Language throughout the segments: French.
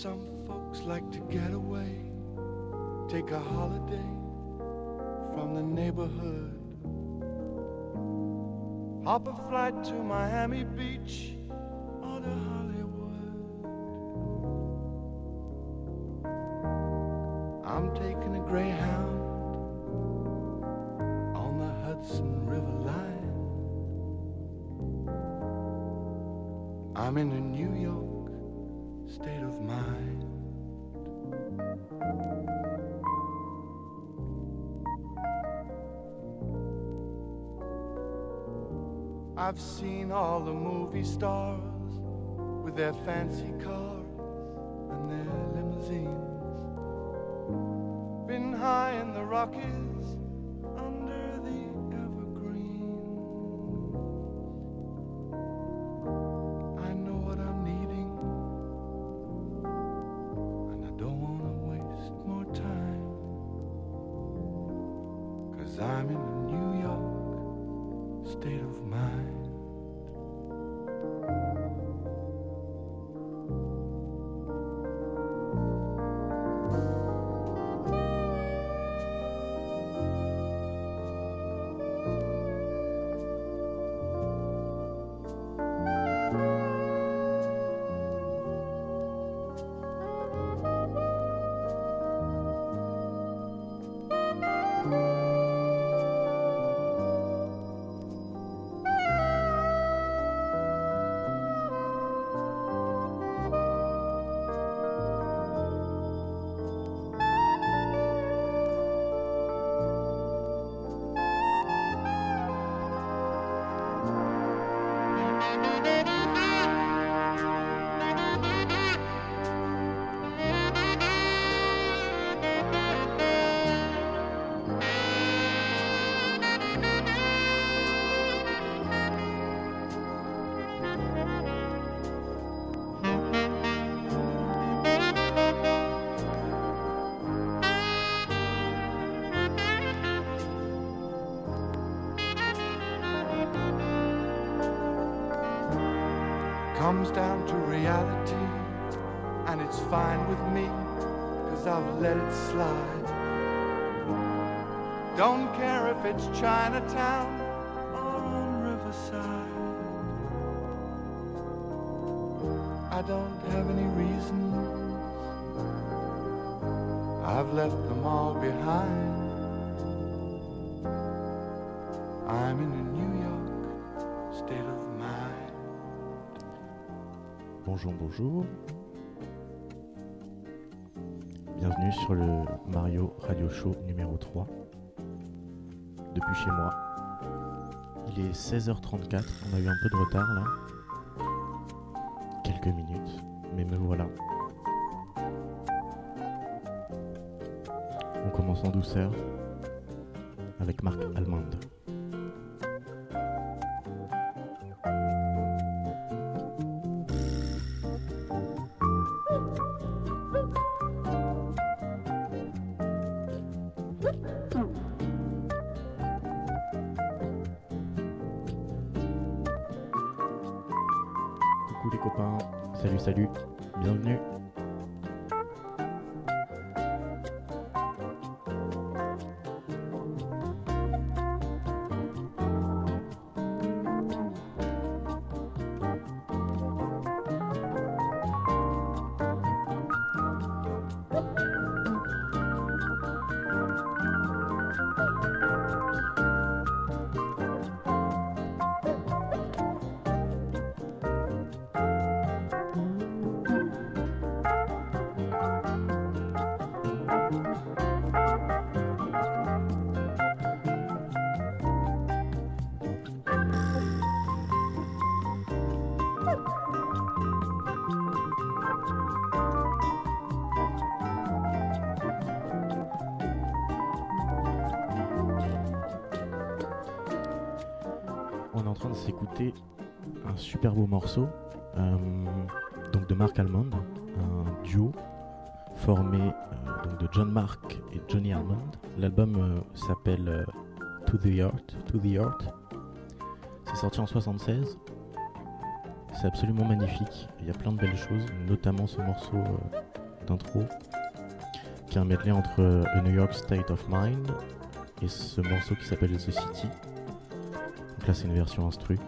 Some folks like to get away, take a holiday from the neighborhood. Hop a flight to Miami Beach I've seen all the movie stars with their fancy cars reality, and it's fine with me, cause I've let it slide. Don't care if it's Chinatown Bonjour, bonjour. Bienvenue sur le Mario Radio Show numéro 3. Depuis chez moi. Il est 16h34, on a eu un peu de retard là. Quelques minutes, mais me voilà. On commence en douceur avec Marc Almond. Euh, donc de Mark Almond, un duo formé euh, donc de John Mark et Johnny Almond. L'album euh, s'appelle To the Heart. To the Heart. C'est sorti en 76. C'est absolument magnifique. Il y a plein de belles choses, notamment ce morceau euh, cette intro, qui est un medley entre A New York State of Mind et ce morceau qui s'appelle The City. Donc là, c'est une version instru,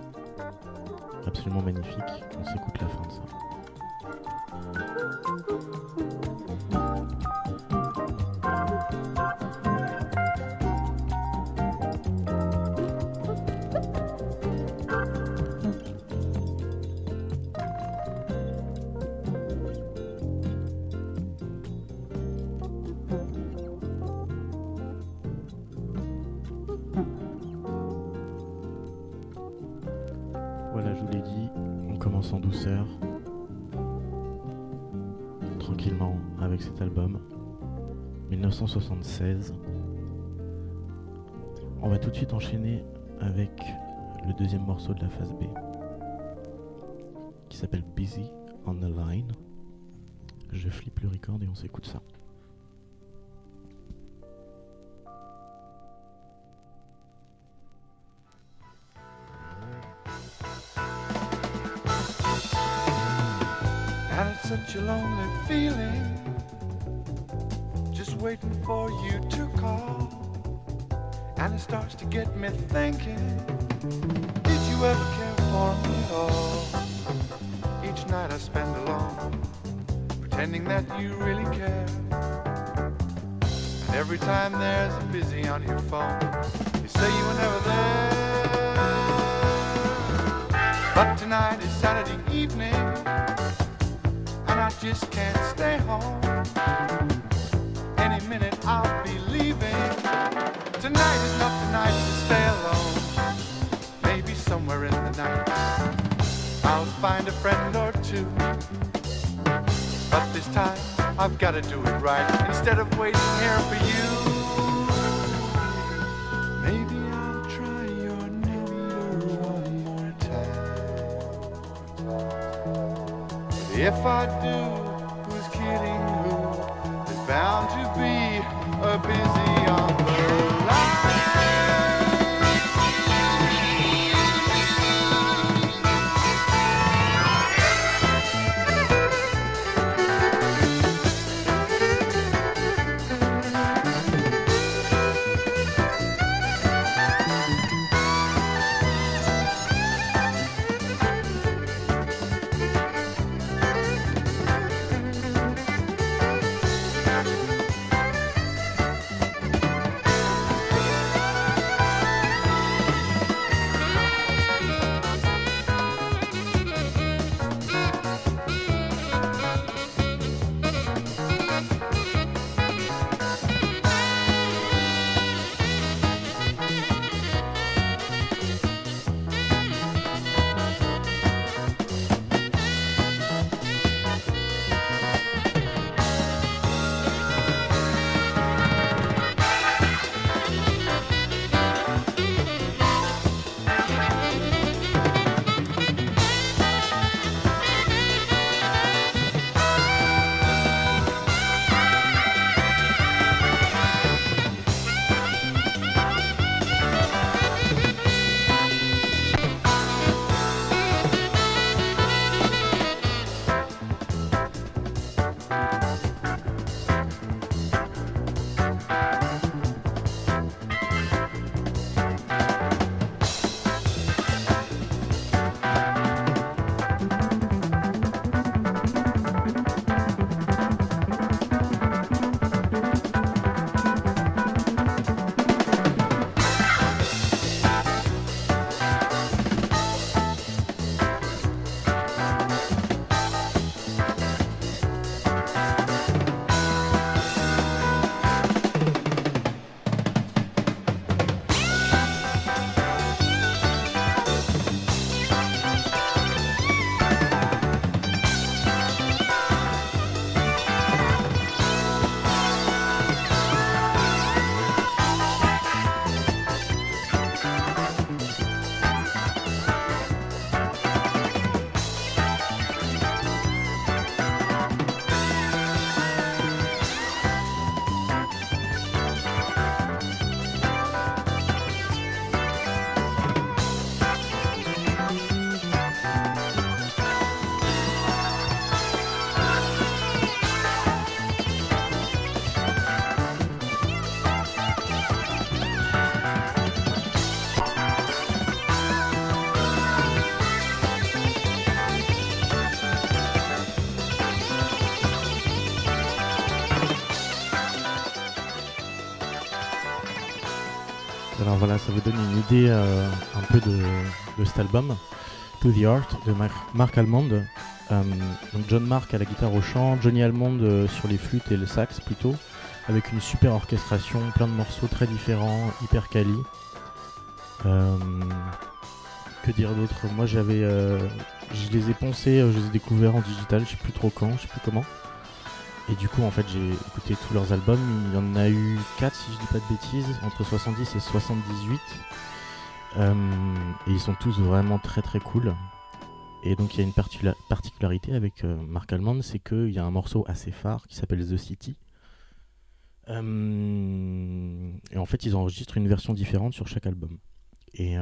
absolument magnifique. On s'écoute la fin de ça. Tranquillement avec cet album, 1976. On va tout de suite enchaîner avec le deuxième morceau de la phase B, qui s'appelle Busy on the Line. Je flippe le record et on s'écoute ça. Get me thinking Did you ever care for me at all? Each night I spend alone Pretending that you really care And every time there's a busy on your phone You say you were never there But tonight is Saturday evening and I just can't stay home. Any minute I'll be leaving. Tonight is find a friend or two. But this time I've got to do it right instead of waiting here for you. Maybe I'll try your number one more time. If I do, who's kidding who? There's bound to be a busy euh, un peu de, cet album, To the Art de Mark Almond. Euh, donc John Mark à la guitare au chant, Johnny Almond euh, sur les flûtes et le sax plutôt, avec une super orchestration, plein de morceaux très différents, hyper quali. que dire d'autre? Moi j'avais, je les ai poncés, je les ai découverts en digital, je sais plus trop quand, je sais plus comment. Et du coup, en fait, j'ai écouté tous leurs albums. Il y en a eu 4, si je dis pas de bêtises, entre 70 et 78. Euh, et ils sont tous vraiment très très cool. Et donc, il y a une particularité avec euh, Mark Almond, c'est qu'il y a un morceau assez phare qui s'appelle The City. Euh, et en fait, ils enregistrent une version différente sur chaque album. Et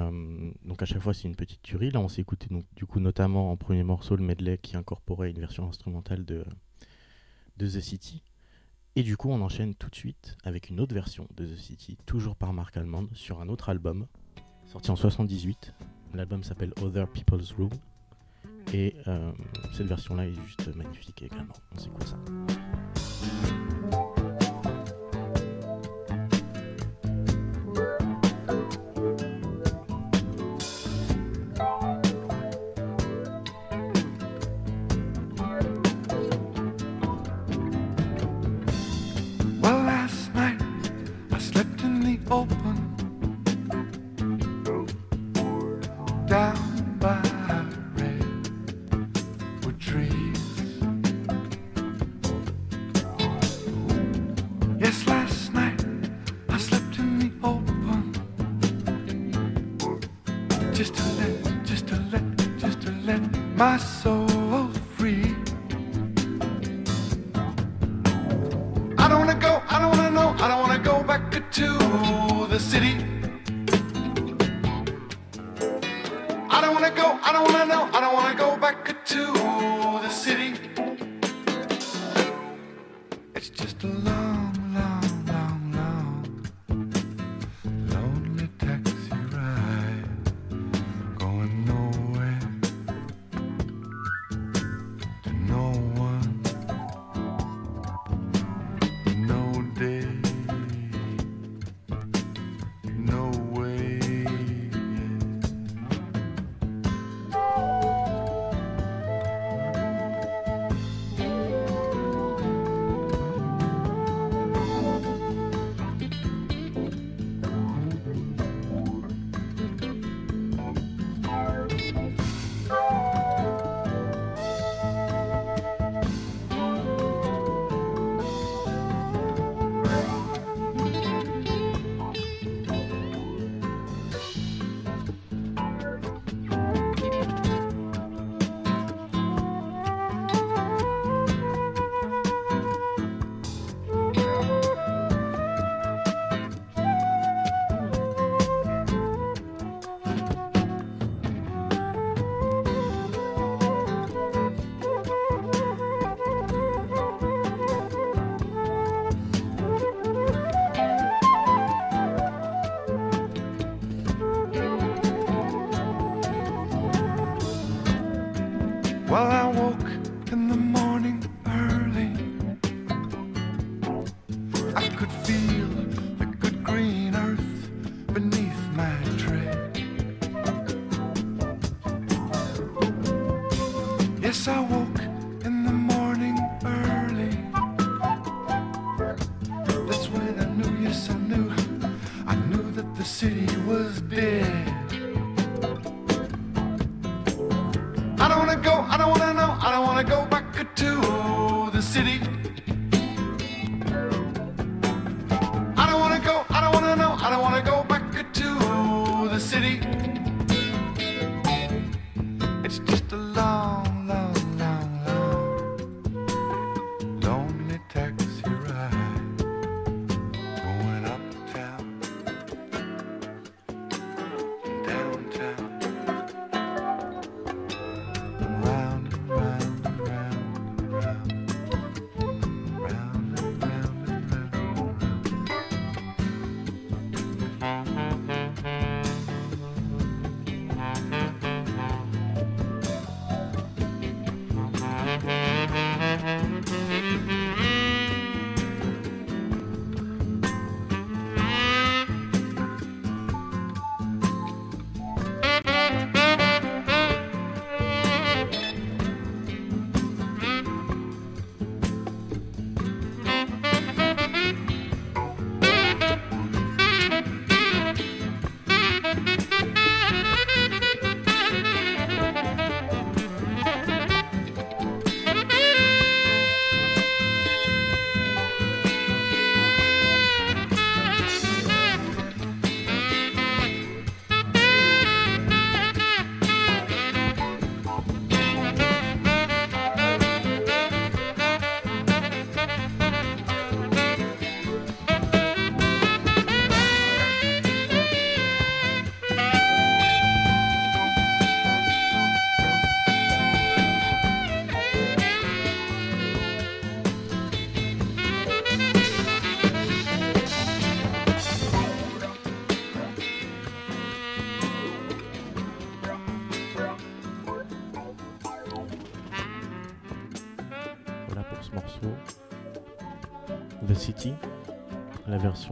donc à chaque fois c'est une petite tuerie. Là on s'est écouté donc du coup notamment en premier morceau le medley qui incorporait une version instrumentale de, de The City. Et du coup, on enchaîne tout de suite avec une autre version de The City, toujours par Mark Almond, sur un autre album, sorti en 78. L'album s'appelle Other People's Room. Et euh, cette version-là est juste magnifique également. On s'écoute ça?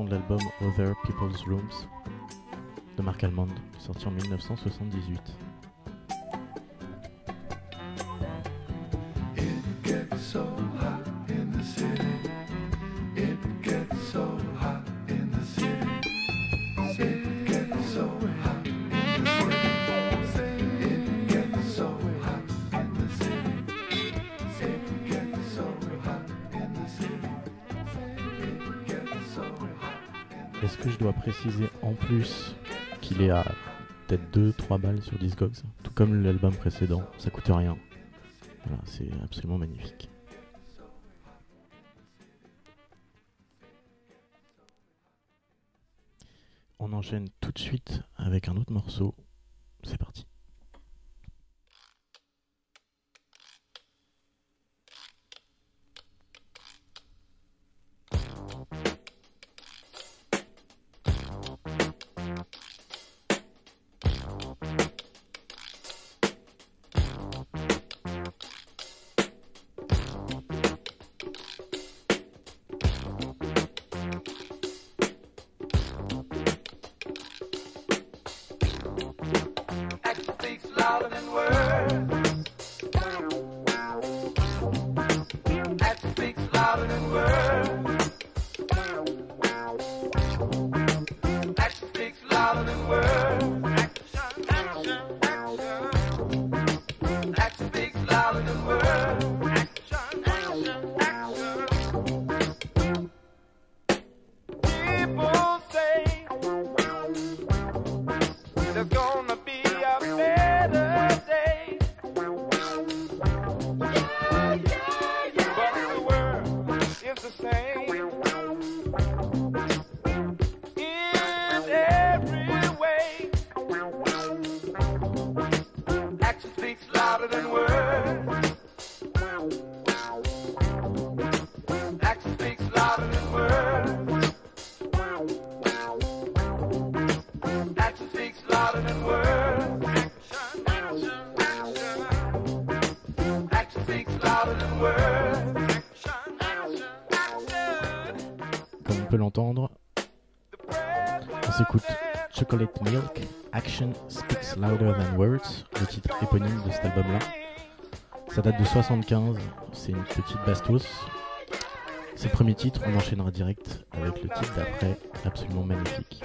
De l'album Other People's Rooms de Mark Almond, sorti en 1978. Plus qu'il est à peut-être 2-3 balles sur Discogs, tout comme l'album précédent, ça coûte rien. Voilà, c'est absolument magnifique. On enchaîne tout de suite avec un autre morceau. C'est parti. On s'écoute Chocolate Milk, Action Speaks Louder Than Words, le titre éponyme de cet album-là. Ça date de 75, c'est une petite bastos. C'est le premier titre, on enchaînera direct avec le titre d'après, absolument magnifique.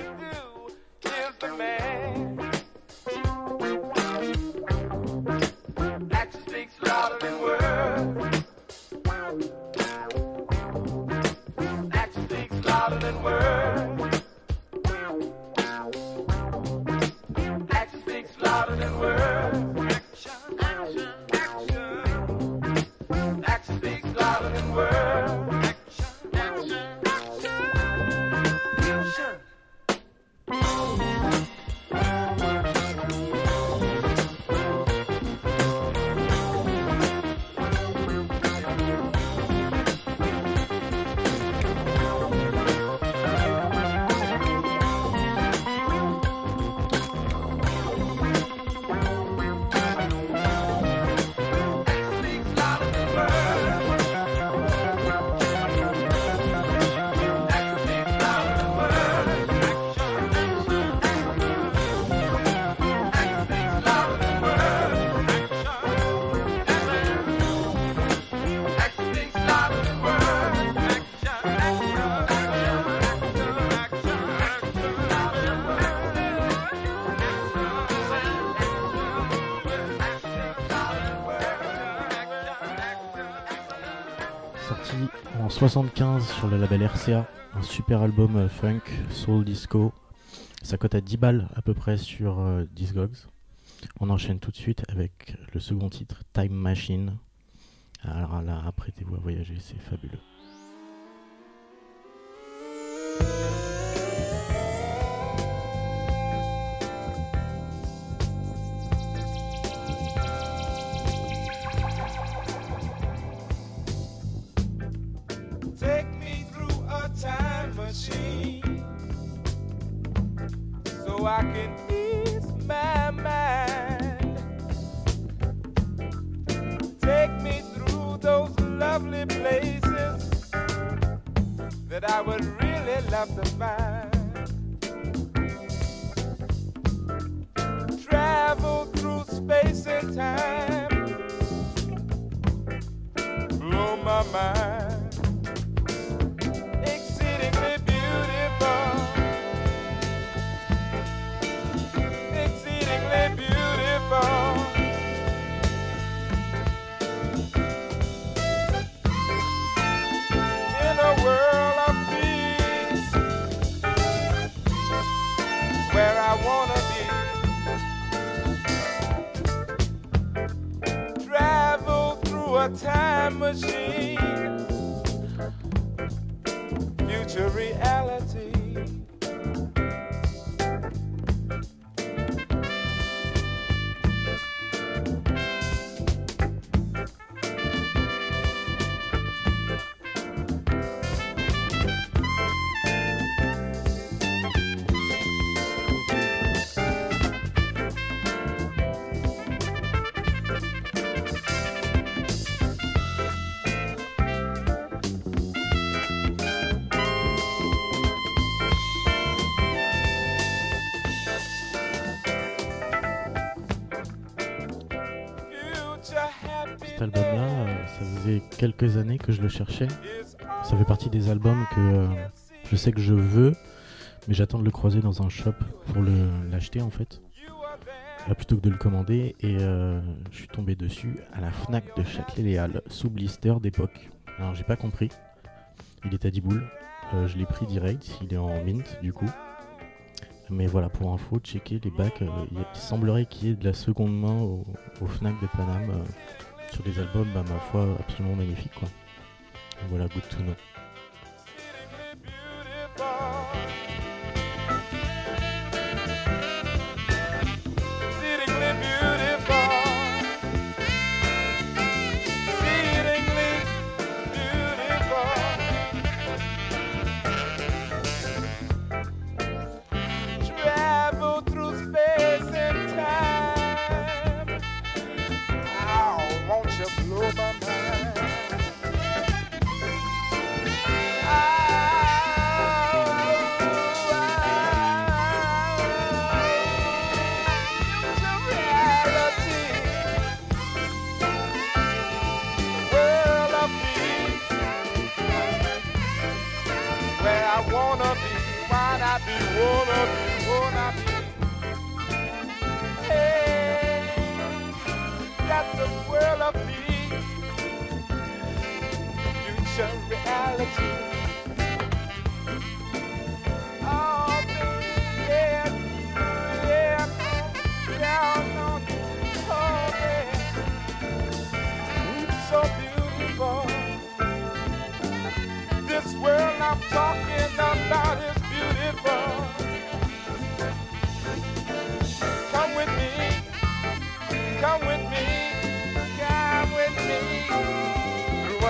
75 sur le label RCA, un super album euh, funk, soul disco. Ça cote à 10 balles à peu près sur euh, Discogs. On enchaîne tout de suite avec le second titre, Time Machine. Alors là, apprêtez-vous à voyager, c'est fabuleux. Quelques années que je le cherchais. is Ça fait partie des albums que euh, je sais que je veux, mais j'attends de le croiser dans un shop pour l'acheter en fait, euh, plutôt que de le commander. Et euh, je suis tombé dessus à la Fnac de Châtelet-Les-Halles, sous blister d'époque. Alors j'ai pas compris. Il est à 10 boules. Je l'ai pris direct, il est en mint du coup. Mais voilà, pour info, checker les bacs. il semblerait qu'il y ait de la seconde main au, au Fnac de Paname sur des albums, bah, ma foi, absolument magnifiques quoi. Voilà, good to know.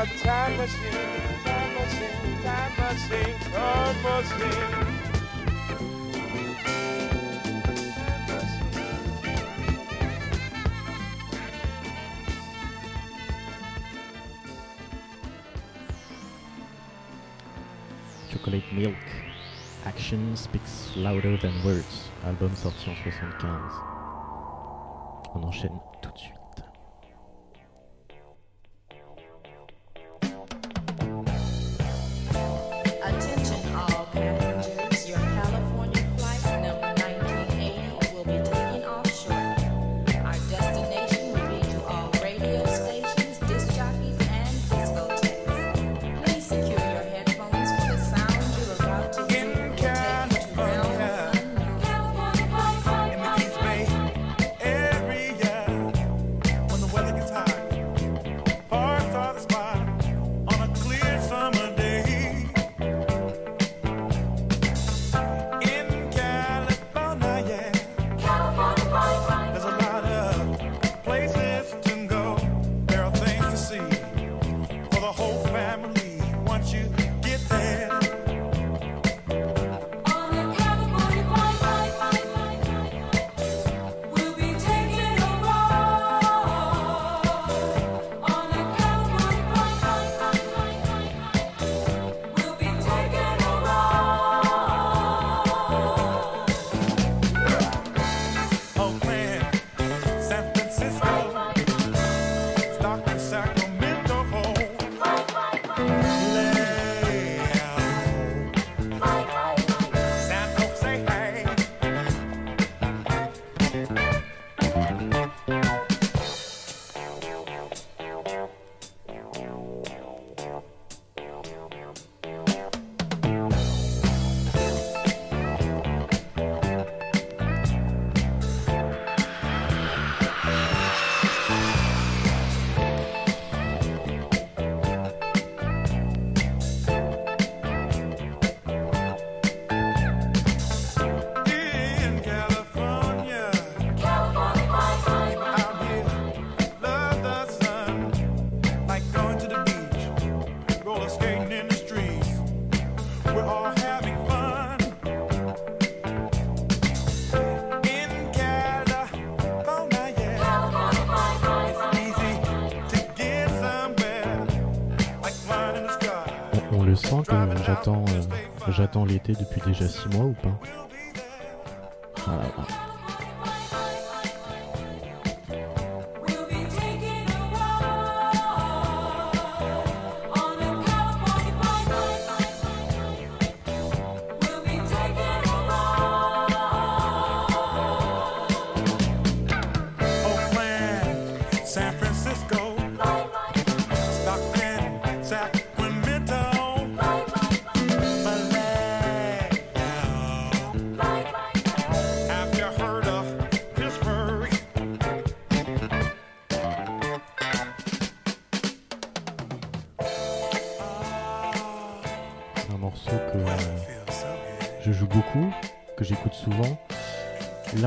Time machine, time time time machine. Chocolate Milk. Action speaks louder than words. Album sorti en 75. On enchaîne j'attends l'été depuis déjà 6 mois ou pas?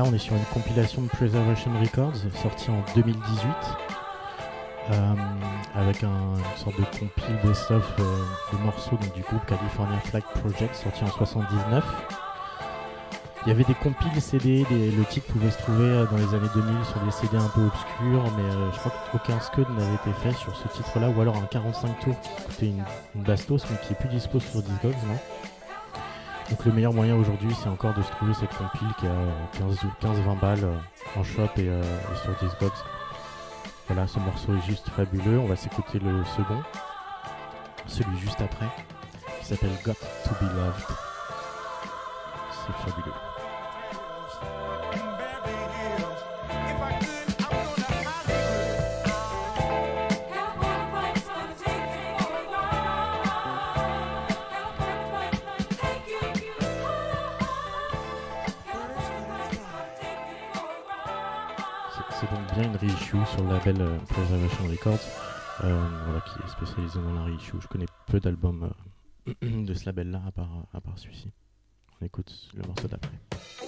On est sur une compilation de Preservation Records sortie en 2018 euh, avec un- une sorte de compil best-of euh, de morceaux du groupe California Flag Project sorti en 79. Il y avait des compiles CD, le titre pouvait se trouver euh, dans les années 2000 sur des CD un peu obscurs, mais je crois qu'aucun scud n'avait été fait sur ce titre-là, ou alors un 45 tours qui coûtait une, une bastos, mais qui est plus dispo sur Discogs, non? Donc le meilleur moyen aujourd'hui, c'est encore de se trouver cette compile qui a 15 ou 15-20 balles euh, en shop et, euh, et sur Discogs. Voilà, ce morceau est juste fabuleux. On va s'écouter le second, celui juste après, qui s'appelle Got to Be Loved. C'est fabuleux. Bien une reissue sur le label euh, Preservation Records, euh, qui est spécialisé dans la reissue. Je connais peu d'albums euh, de ce label-là, à part, à part celui-ci. On écoute le morceau d'après.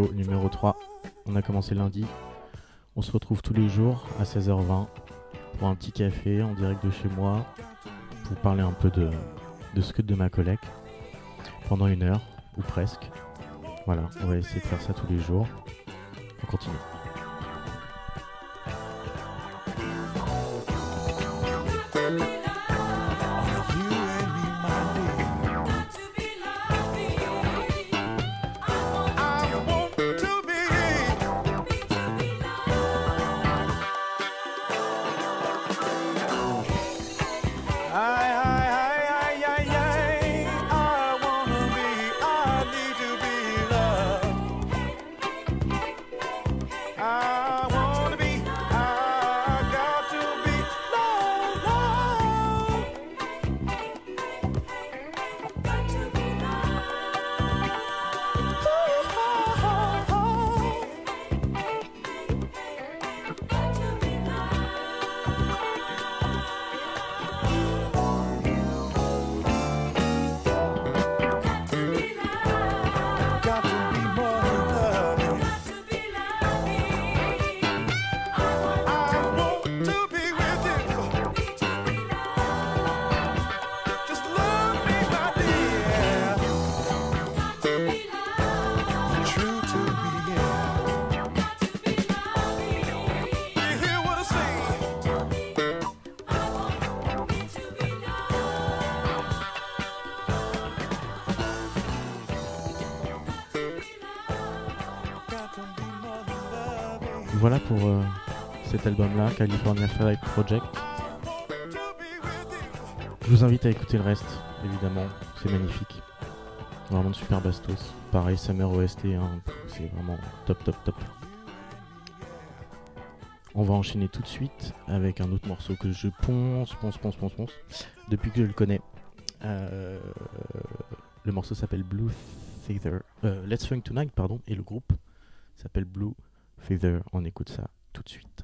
Numéro 3. On a commencé lundi. On se retrouve tous les jours à 16h20 pour un petit café en direct de chez moi pour parler un peu de, de ce que de ma collègue pendant une heure ou presque. Voilà, on va essayer de faire ça tous les jours. On continue. Voilà pour euh, cet album-là, California Flight Project. Je vous invite à écouter le reste, évidemment, c'est magnifique. Vraiment de super bastos. Pareil, Summer OST, hein, c'est vraiment top, top, top. On va enchaîner tout de suite avec un autre morceau que je ponce, ponce, ponce, ponce, ponce, depuis que je le connais. Euh, le morceau s'appelle Blue Feather. euh, Let's Funk Tonight, pardon, et le groupe s'appelle Blue Feather. On écoute ça tout de suite.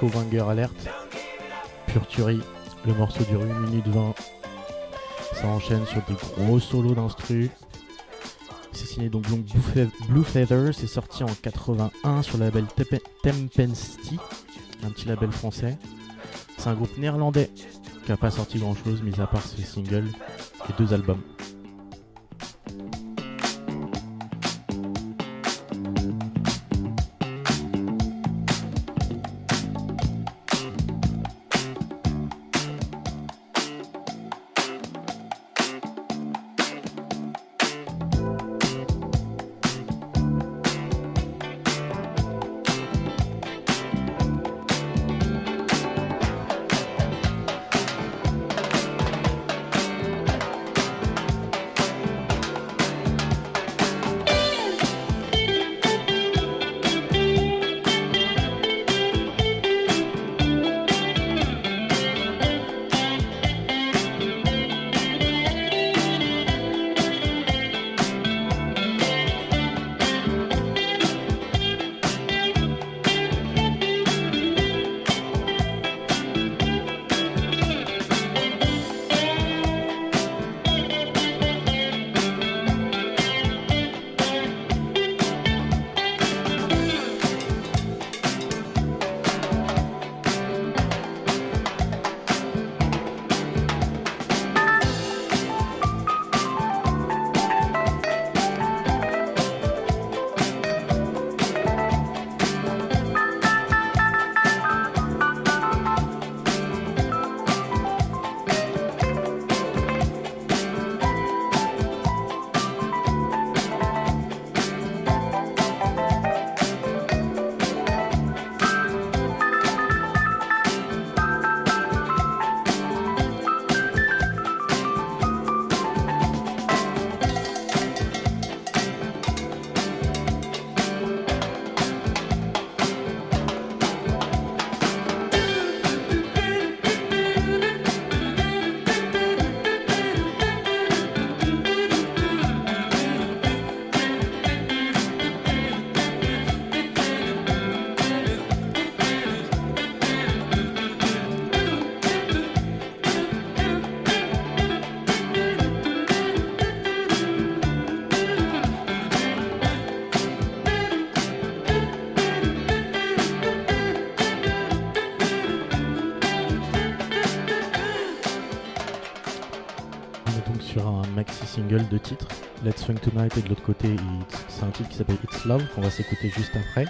Disco banger alerte. Pure. Le morceau dure 1 minute 20. Ça enchaîne sur des gros solos d'instru. C'est signé donc, Blue, Fe- Blue Feather. C'est sorti en 81 sur le label Tepe- Tempesty, un petit label français. C'est un groupe néerlandais qui a pas sorti grand chose, mis à part ses singles et deux albums. Maxi single de titres, Let's Funk Tonight, et de l'autre côté, c'est un titre qui s'appelle It's Love, qu'on va s'écouter juste après.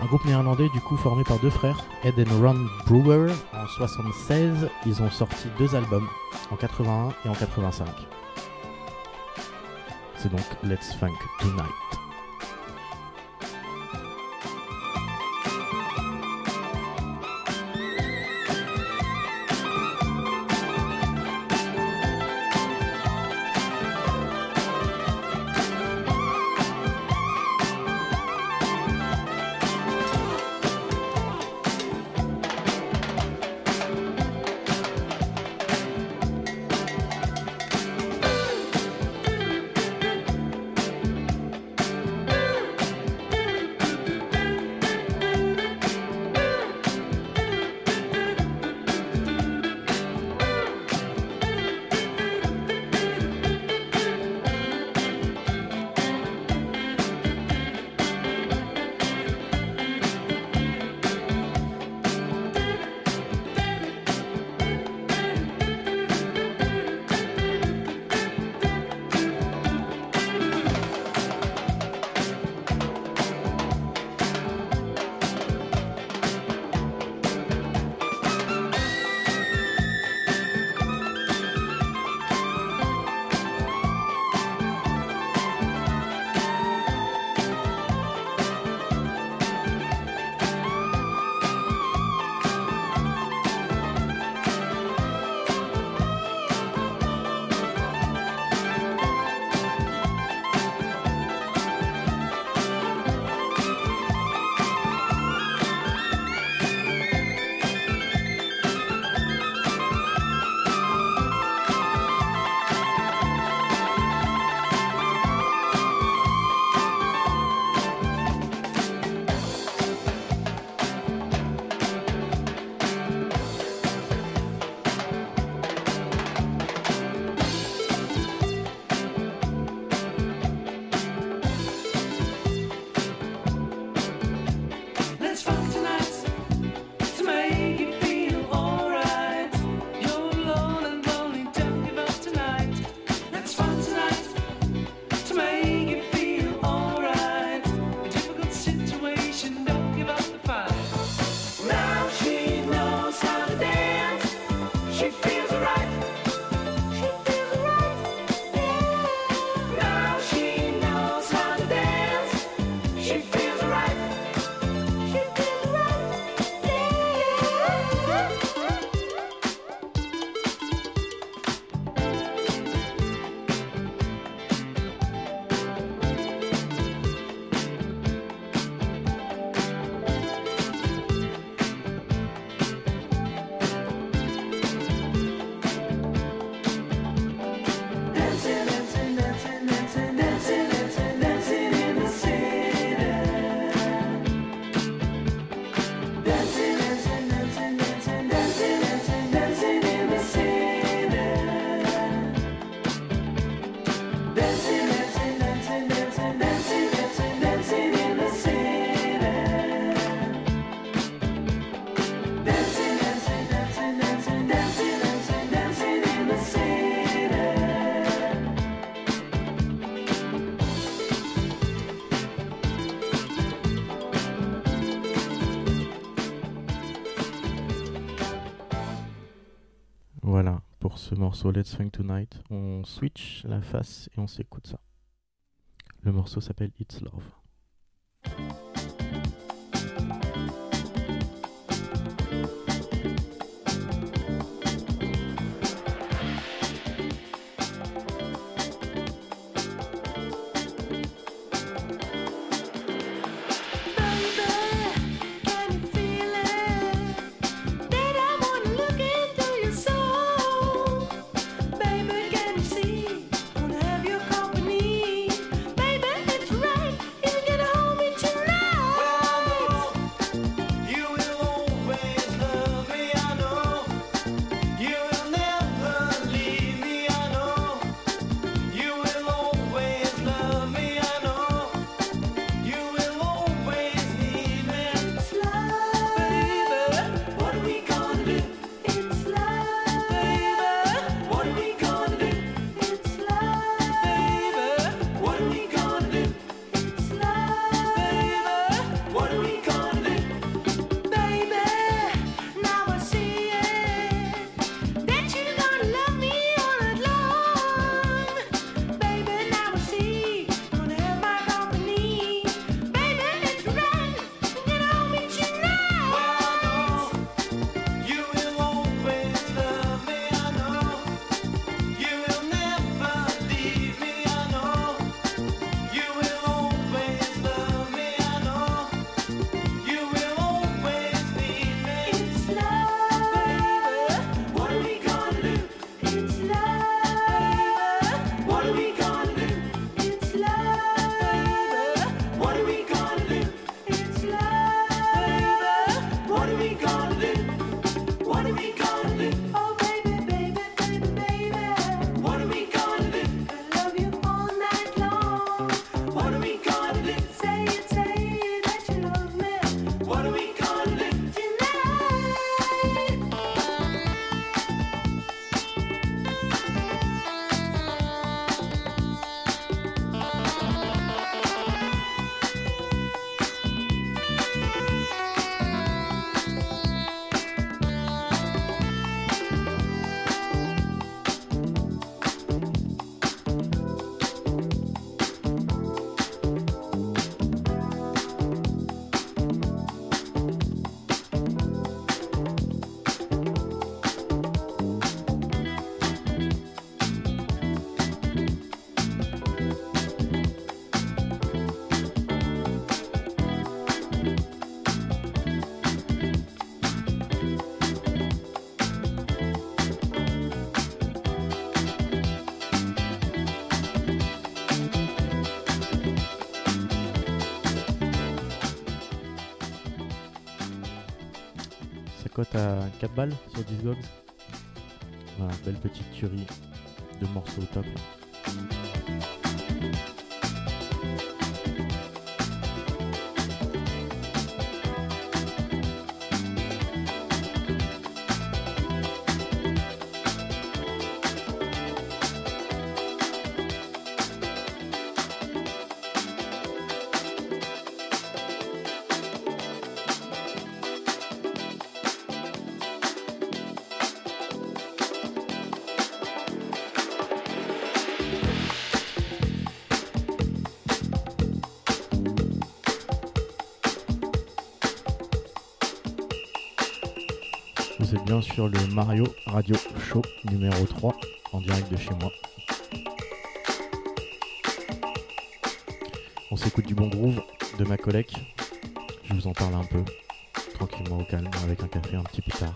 Un groupe néerlandais, du coup, formé par deux frères, Ed and Ron Brewer, en 76. Ils ont sorti deux albums, en 81 et en 85. C'est donc Let's Funk Tonight. Morceau Let's Funk Tonight, on switch la face et on s'écoute ça. Le morceau s'appelle It's Love. À 4 balles sur Discogs. Voilà, belle petite tuerie de morceaux au top. Mario Radio Show numéro 3 en direct de chez moi. On s'écoute du bon groove de ma collègue. Je vous en parle un peu, tranquillement au calme, avec un café un petit peu tard.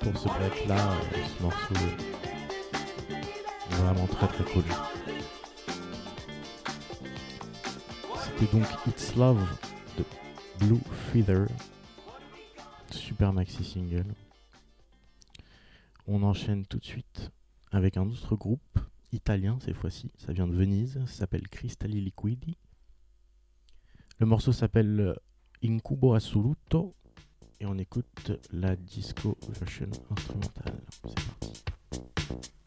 Pour ce break là, ce morceau Vraiment très très cool. C'était donc It's Love de Blue Feather. Super maxi single. On enchaîne tout de suite avec un autre groupe italien cette fois-ci. Ça vient de Venise. Ça s'appelle Cristalli Liquidi. Le morceau s'appelle euh, Incubo Assoluto. Et on écoute la disco version instrumentale. C'est parti.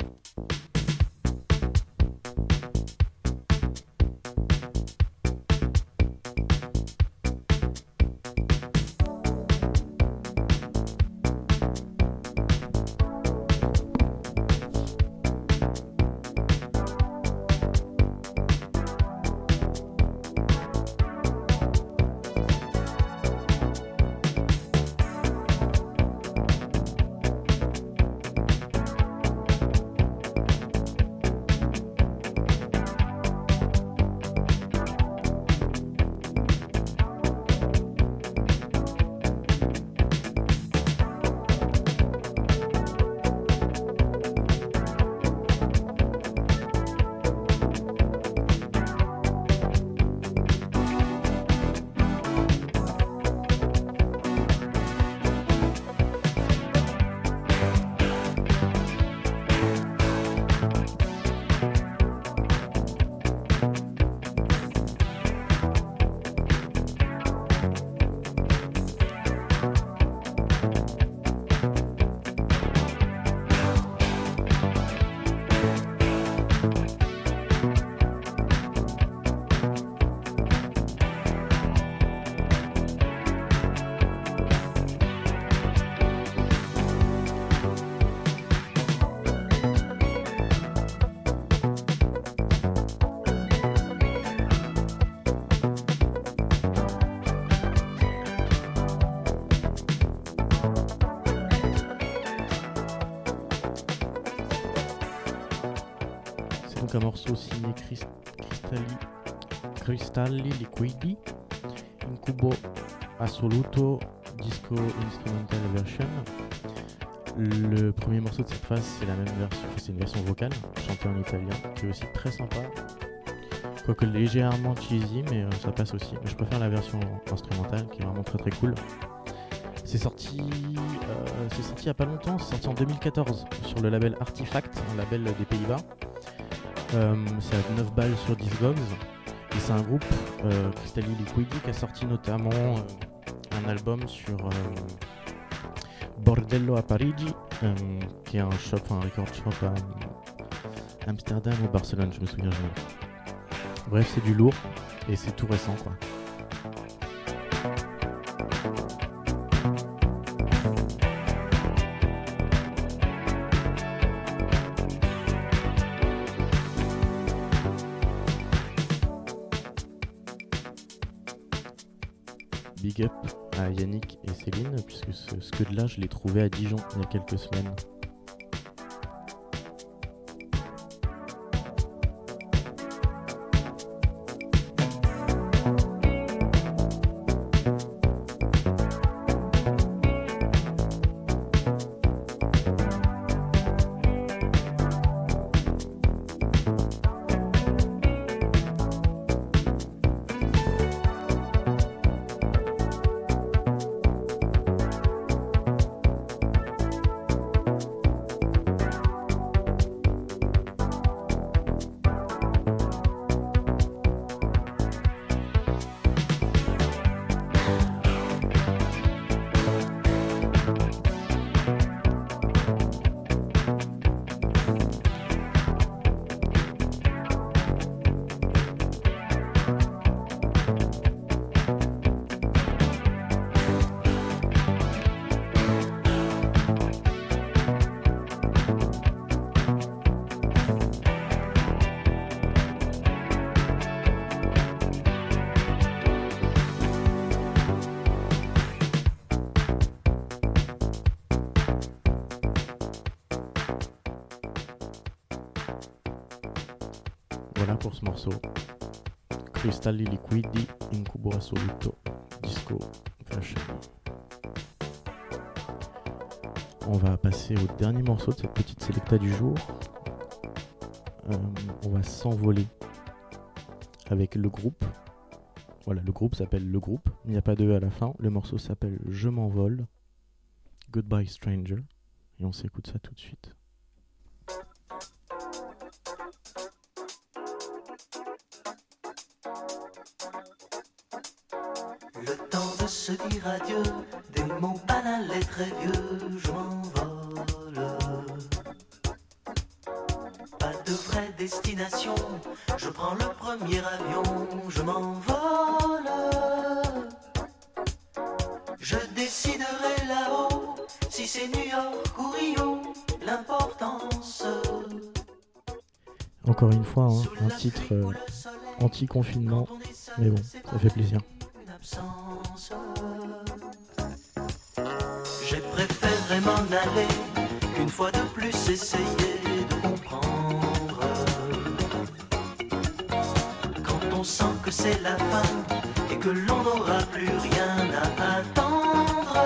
Morceau signé Chris- Cristalli, Liquidi, Incubo Assoluto Disco Instrumental Version. Le premier morceau de cette phase, c'est la même version, c'est une version vocale, chantée en italien, qui est aussi très sympa. Quoique légèrement cheesy, mais euh, ça passe aussi. Mais je préfère la version instrumentale, qui est vraiment très très cool. C'est sorti, euh, c'est sorti il y a pas longtemps, c'est sorti en 2014 sur le label Artifact, un label des Pays-Bas. Euh, c'est à 9 balles sur Discogs. Et c'est un groupe, euh, Cristalli qui a sorti notamment euh, un album sur euh, Bordello à Parigi, qui est un shop, un record shop à Amsterdam ou Barcelone, je me souviens jamais. Bref, c'est du lourd et c'est tout récent quoi. À Yannick et Céline, puisque ce, ce que de là, je l'ai trouvé à Dijon il y a quelques semaines. Morceau. Cristalli liquidi incubo assoluto disco. On va passer au dernier morceau de cette petite sélecta du jour. euh, on va s'envoler avec le groupe. Voilà, le groupe s'appelle Le Groupe, il n'y a pas de E à la fin. Le morceau s'appelle Je m'envole, Goodbye Stranger. Et on s'écoute ça tout de suite. Se dire adieu, des mots banals et très vieux, je m'envole. Pas de vraie destination, je prends le premier avion, je m'envole. Je déciderai là-haut si c'est New York ou Rio, l'importance. Encore une fois, hein, un titre euh, anti-confinement, mais bon, ça fait plaisir. M'en aller qu'une fois de plus essayer de comprendre. Quand on sent que c'est la fin et que l'on n'aura plus rien à attendre.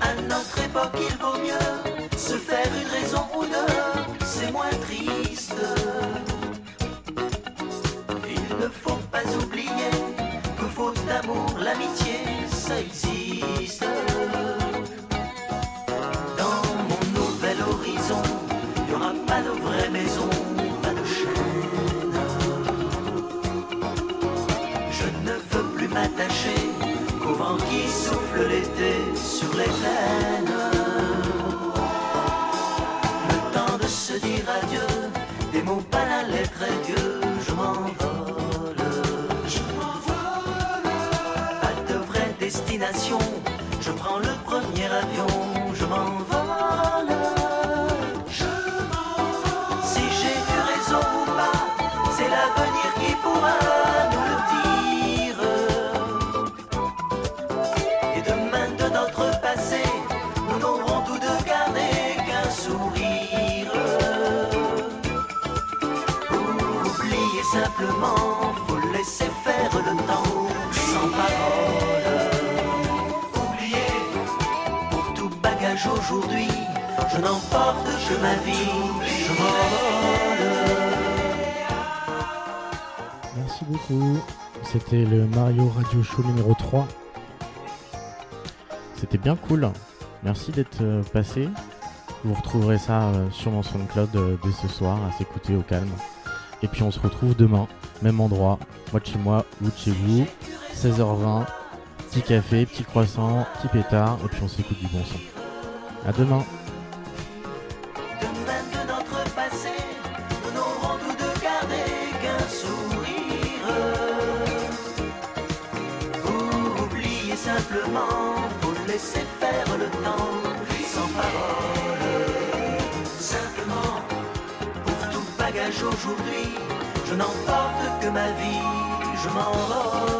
À notre époque, il vaut mieux se faire une raison ou deux, c'est moins triste. Il ne faut pas oublier que faute d'amour, l'amitié, ça existe. Dans mon nouvel horizon, il n'y aura pas de vraie maison, pas de chaîne. Je ne veux plus m'attacher qu'au vent qui souffle l'été sur les plaines. Merci beaucoup. C'était le Mario Radio Show numéro 3. C'était bien cool. Merci d'être euh, passé. Vous retrouverez ça euh, sur mon SoundCloud euh, dès ce soir à s'écouter au calme. Et puis on se retrouve demain, même endroit, moi de chez moi, vous de chez vous, 16h20, petit café, petit croissant, petit pétard, et puis on s'écoute du bon son. À demain. De notre passé, nous n'aurons tous deux gardé qu'un sourire. Pour oublier simplement, faut laisser faire le temps sans parole. Simplement, pour tout bagage aujourd'hui, je n'emporte que ma vie, je m'envole.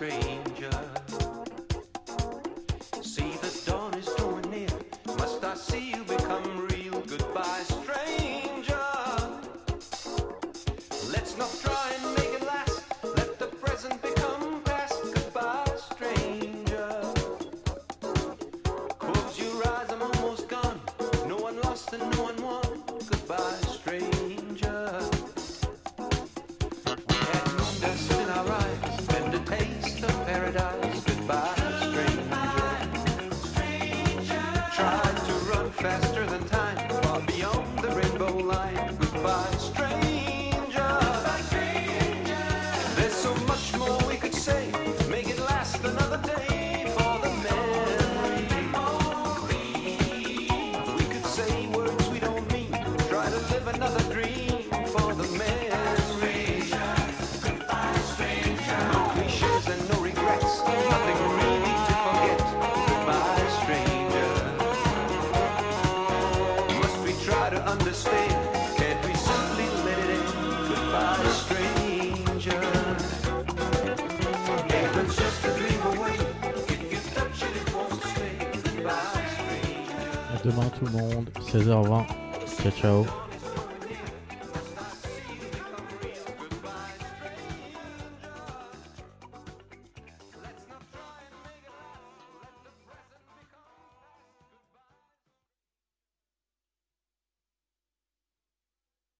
Stranger. 16h20. Ciao ciao.